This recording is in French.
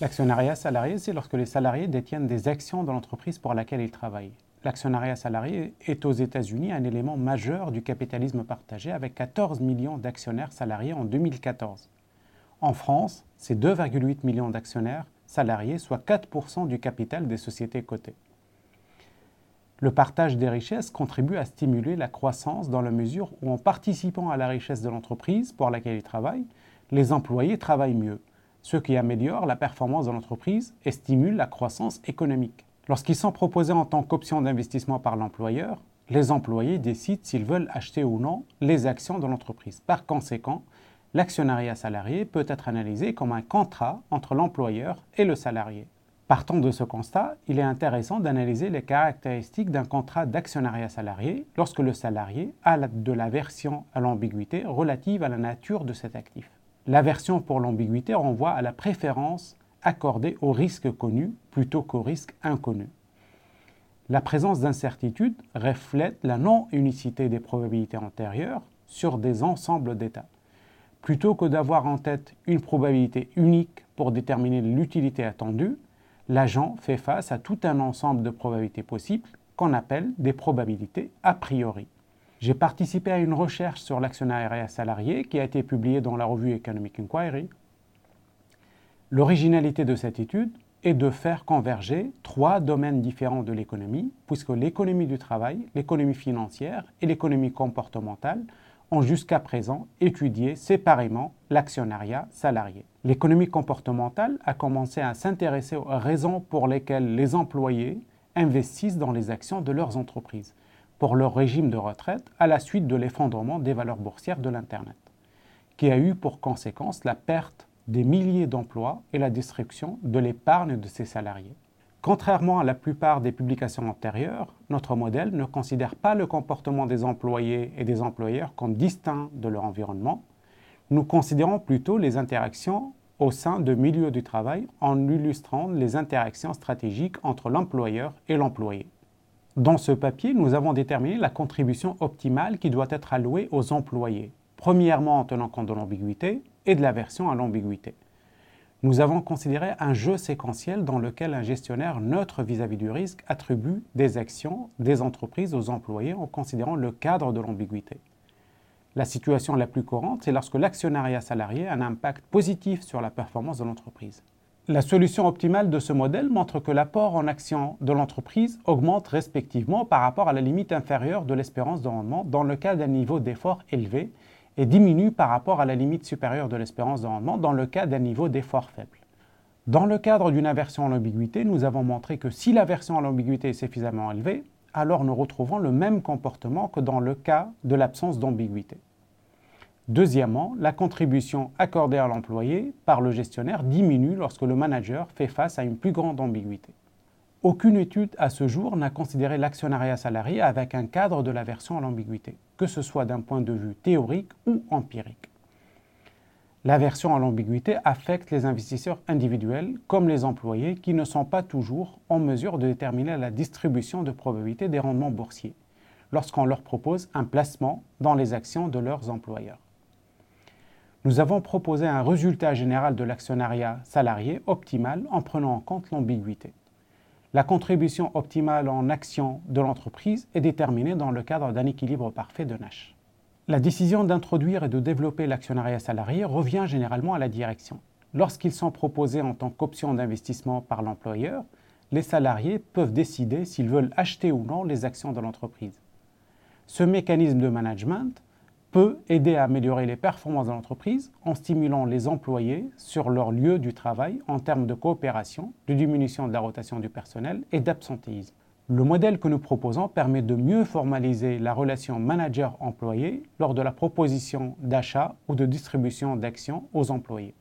L'actionnariat salarié, c'est lorsque les salariés détiennent des actions dans l'entreprise pour laquelle ils travaillent. L'actionnariat salarié est aux États-Unis un élément majeur du capitalisme partagé avec 14 millions d'actionnaires salariés en 2014. En France, c'est 2,8 millions d'actionnaires salariés, soit 4% du capital des sociétés cotées. Le partage des richesses contribue à stimuler la croissance dans la mesure où en participant à la richesse de l'entreprise pour laquelle ils travaillent, les employés travaillent mieux, ce qui améliore la performance de l'entreprise et stimule la croissance économique. Lorsqu'ils sont proposés en tant qu'option d'investissement par l'employeur, les employés décident s'ils veulent acheter ou non les actions de l'entreprise. Par conséquent, l'actionnariat salarié peut être analysé comme un contrat entre l'employeur et le salarié. Partant de ce constat, il est intéressant d'analyser les caractéristiques d'un contrat d'actionnariat salarié lorsque le salarié a de l'aversion à l'ambiguïté relative à la nature de cet actif. L'aversion pour l'ambiguïté renvoie à la préférence accordée au risque connu plutôt qu'au risque inconnu. La présence d'incertitude reflète la non-unicité des probabilités antérieures sur des ensembles d'états. Plutôt que d'avoir en tête une probabilité unique pour déterminer l'utilité attendue, l'agent fait face à tout un ensemble de probabilités possibles qu'on appelle des probabilités a priori. J'ai participé à une recherche sur l'actionnariat salarié qui a été publiée dans la revue Economic Inquiry. L'originalité de cette étude est de faire converger trois domaines différents de l'économie, puisque l'économie du travail, l'économie financière et l'économie comportementale ont jusqu'à présent étudié séparément l'actionnariat salarié. L'économie comportementale a commencé à s'intéresser aux raisons pour lesquelles les employés investissent dans les actions de leurs entreprises pour leur régime de retraite à la suite de l'effondrement des valeurs boursières de l'Internet, qui a eu pour conséquence la perte des milliers d'emplois et la destruction de l'épargne de ses salariés. Contrairement à la plupart des publications antérieures, notre modèle ne considère pas le comportement des employés et des employeurs comme distincts de leur environnement. Nous considérons plutôt les interactions au sein de milieux du travail en illustrant les interactions stratégiques entre l'employeur et l'employé. Dans ce papier, nous avons déterminé la contribution optimale qui doit être allouée aux employés, premièrement en tenant compte de l'ambiguïté et de l'aversion à l'ambiguïté nous avons considéré un jeu séquentiel dans lequel un gestionnaire neutre vis-à-vis du risque attribue des actions des entreprises aux employés en considérant le cadre de l'ambiguïté. La situation la plus courante, c'est lorsque l'actionnariat salarié a un impact positif sur la performance de l'entreprise. La solution optimale de ce modèle montre que l'apport en actions de l'entreprise augmente respectivement par rapport à la limite inférieure de l'espérance de rendement dans le cas d'un niveau d'effort élevé et diminue par rapport à la limite supérieure de l'espérance de rendement dans le cas d'un niveau d'effort faible. Dans le cadre d'une aversion à l'ambiguïté, nous avons montré que si l'aversion à l'ambiguïté est suffisamment élevée, alors nous retrouvons le même comportement que dans le cas de l'absence d'ambiguïté. Deuxièmement, la contribution accordée à l'employé par le gestionnaire diminue lorsque le manager fait face à une plus grande ambiguïté. Aucune étude à ce jour n'a considéré l'actionnariat salarié avec un cadre de l'aversion à l'ambiguïté, que ce soit d'un point de vue théorique ou empirique. L'aversion à l'ambiguïté affecte les investisseurs individuels comme les employés qui ne sont pas toujours en mesure de déterminer la distribution de probabilité des rendements boursiers lorsqu'on leur propose un placement dans les actions de leurs employeurs. Nous avons proposé un résultat général de l'actionnariat salarié optimal en prenant en compte l'ambiguïté. La contribution optimale en action de l'entreprise est déterminée dans le cadre d'un équilibre parfait de Nash. La décision d'introduire et de développer l'actionnariat salarié revient généralement à la direction. Lorsqu'ils sont proposés en tant qu'option d'investissement par l'employeur, les salariés peuvent décider s'ils veulent acheter ou non les actions de l'entreprise. Ce mécanisme de management peut aider à améliorer les performances de l'entreprise en stimulant les employés sur leur lieu du travail en termes de coopération, de diminution de la rotation du personnel et d'absentéisme. Le modèle que nous proposons permet de mieux formaliser la relation manager-employé lors de la proposition d'achat ou de distribution d'actions aux employés.